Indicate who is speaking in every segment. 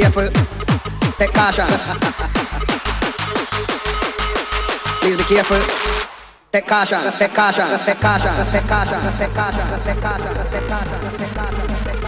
Speaker 1: careful. Take caution. Please be careful. Take caution, take caution, take caution, take caution, take caution, take caution, take caution, take caution.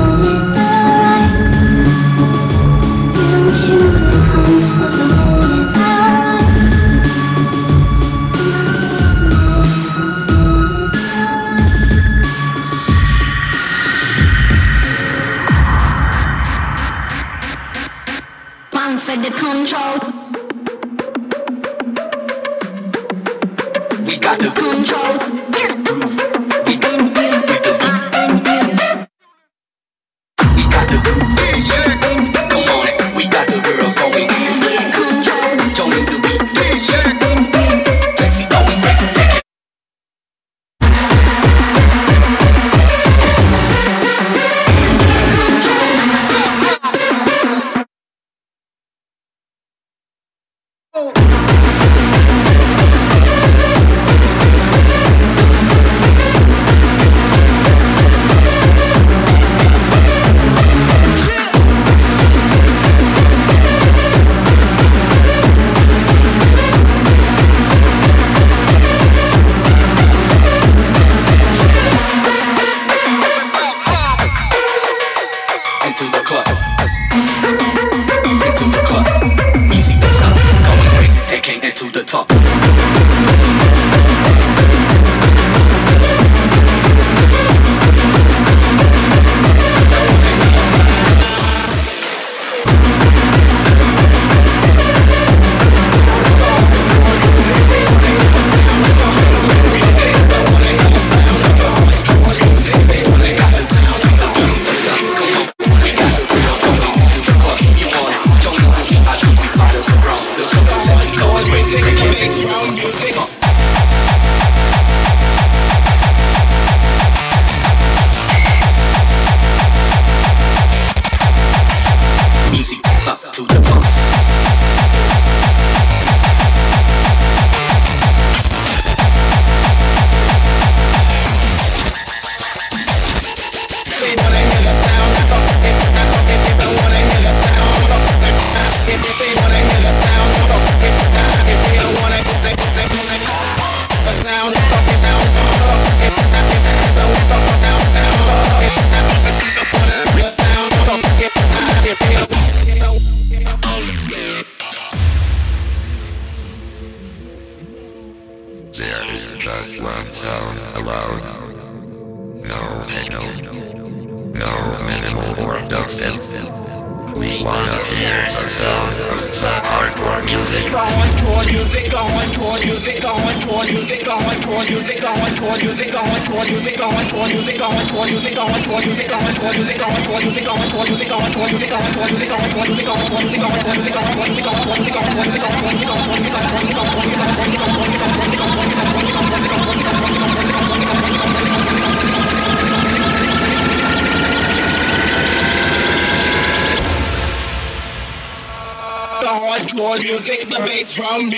Speaker 2: drum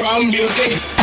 Speaker 2: music.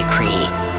Speaker 3: Decree.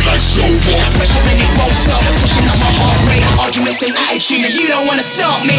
Speaker 3: it like so much Pressure and it won't stop Pushing on my heart rate. Arguments and attitude And you don't
Speaker 4: wanna stop me.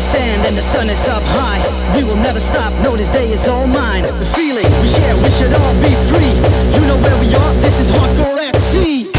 Speaker 4: The
Speaker 5: sand and the sun is up high. We will never stop, no, this day is all mine. The feeling we share, we should all be free. You know where we are, this is hardcore at sea.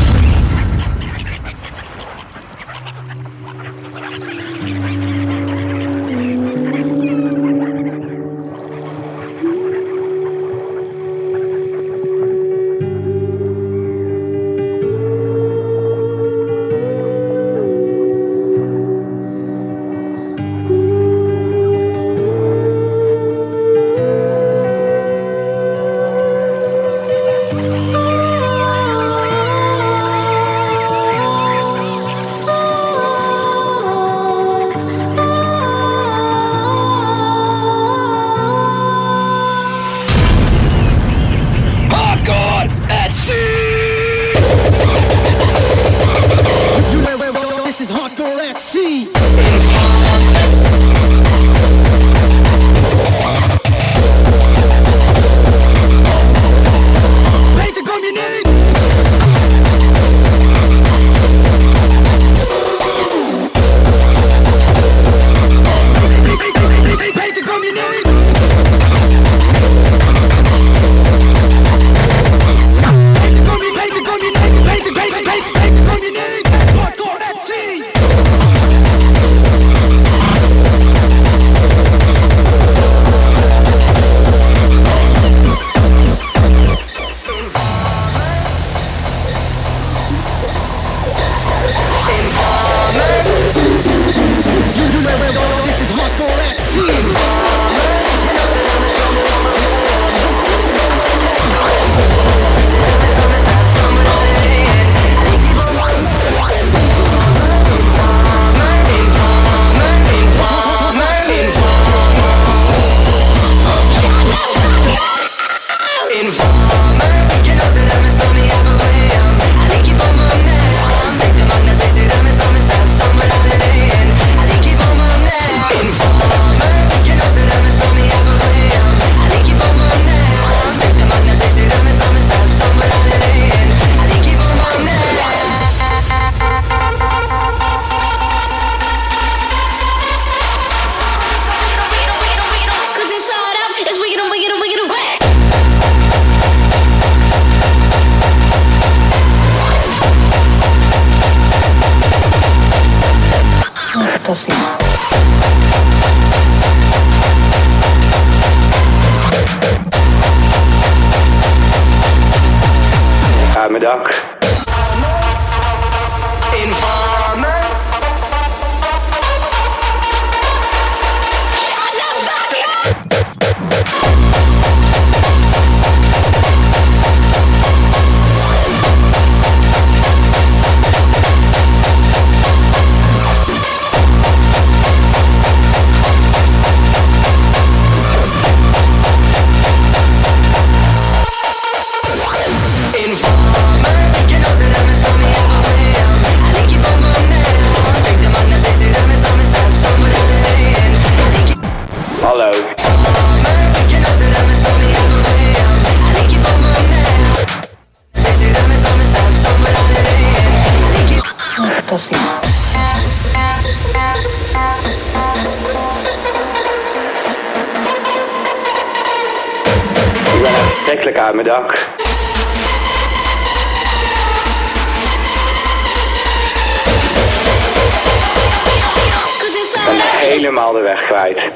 Speaker 6: Kwijt.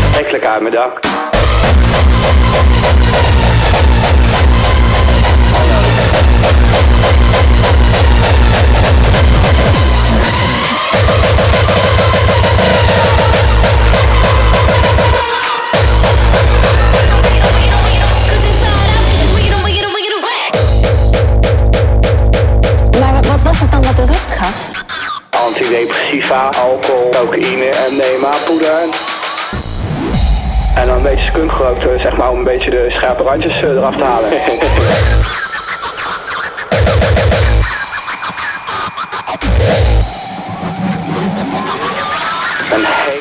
Speaker 6: Verschrikkelijk uit mijn dak. beetje skunk eh, zeg maar, om een beetje de scherpe randjes eh, eraf te halen. en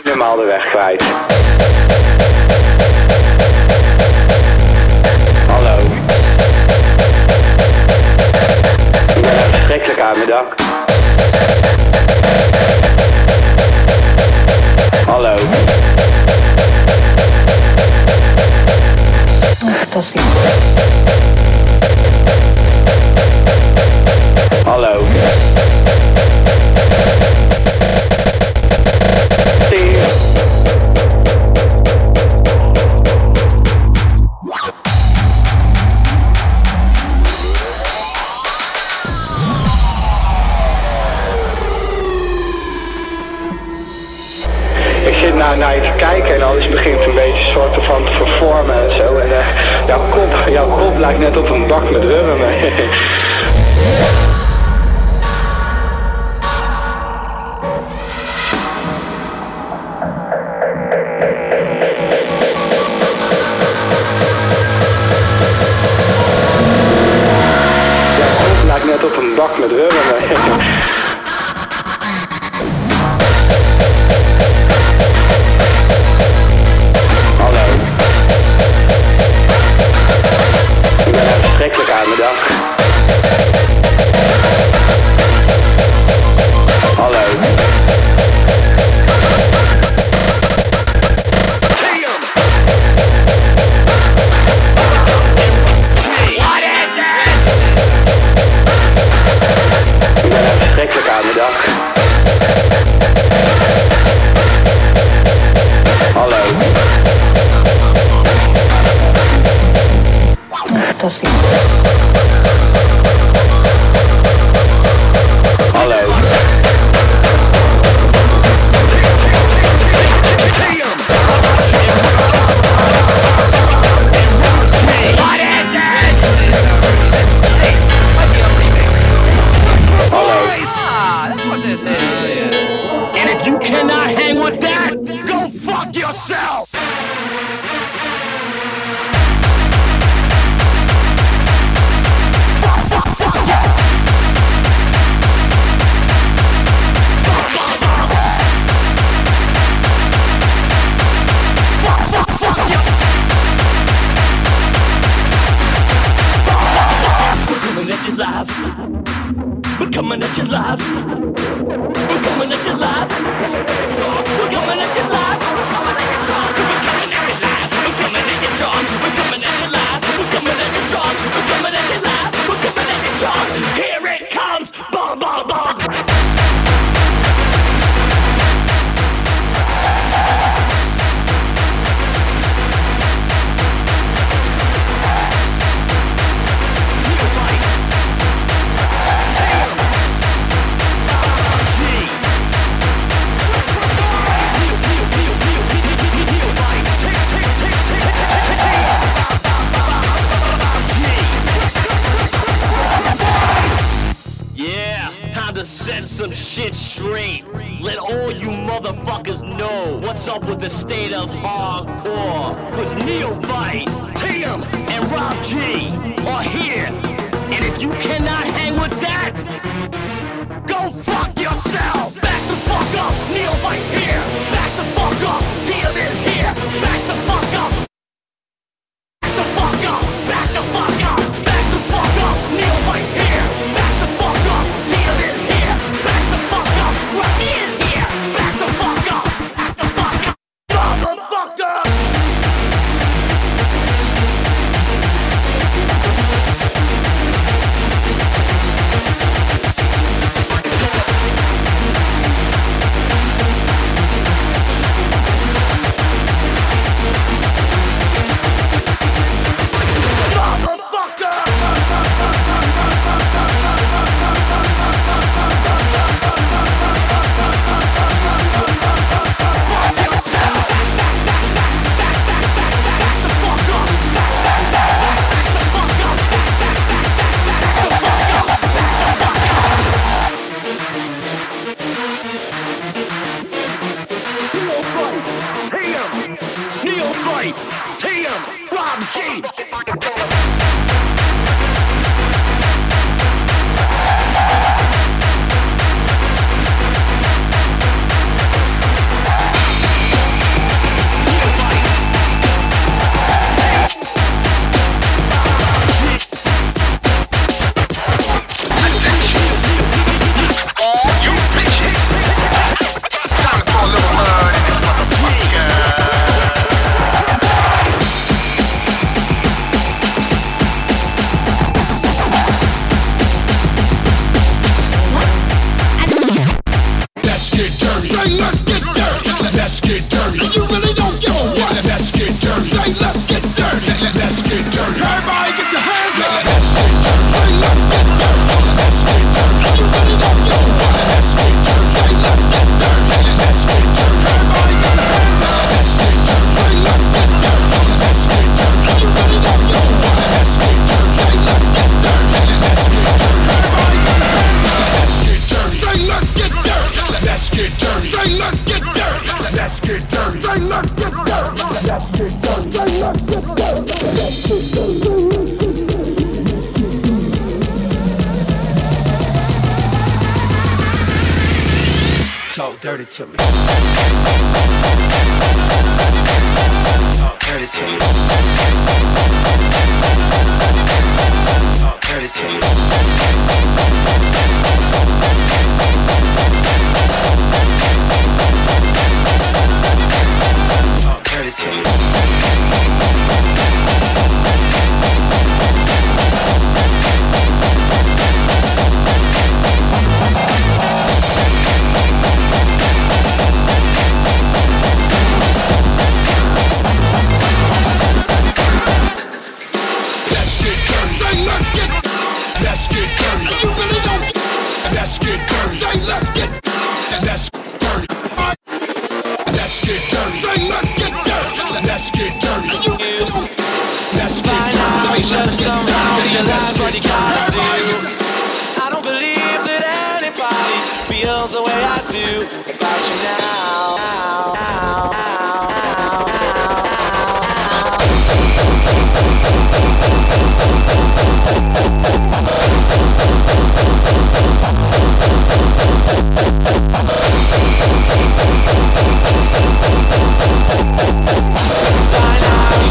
Speaker 6: helemaal de weg kwijt. Hallo.
Speaker 7: Ik ben verschrikkelijk.
Speaker 2: Fuck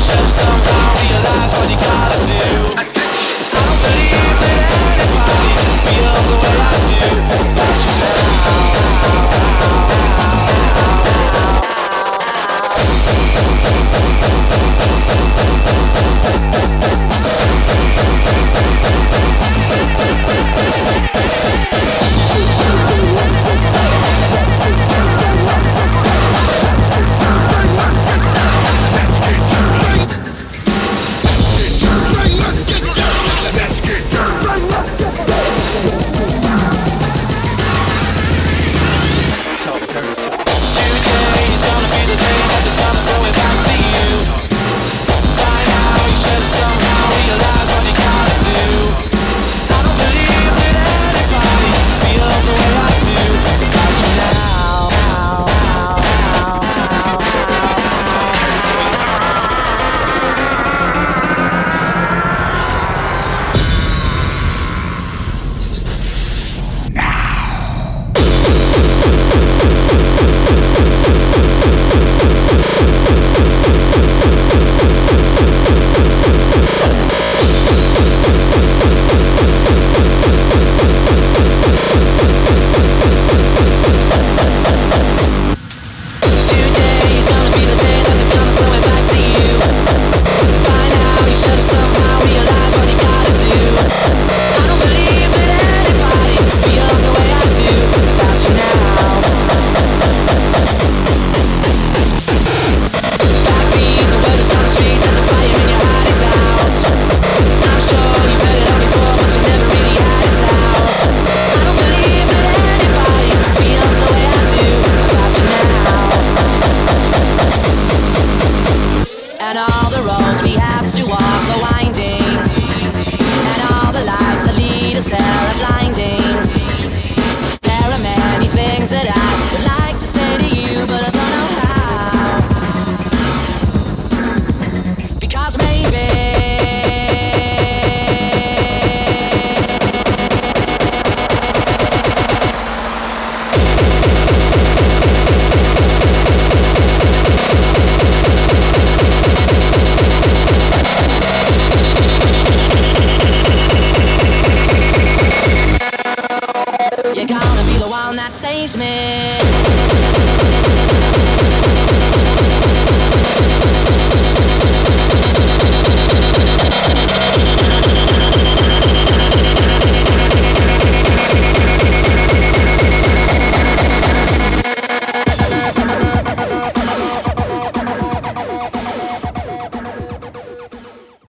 Speaker 5: should somehow realize what you gotta do.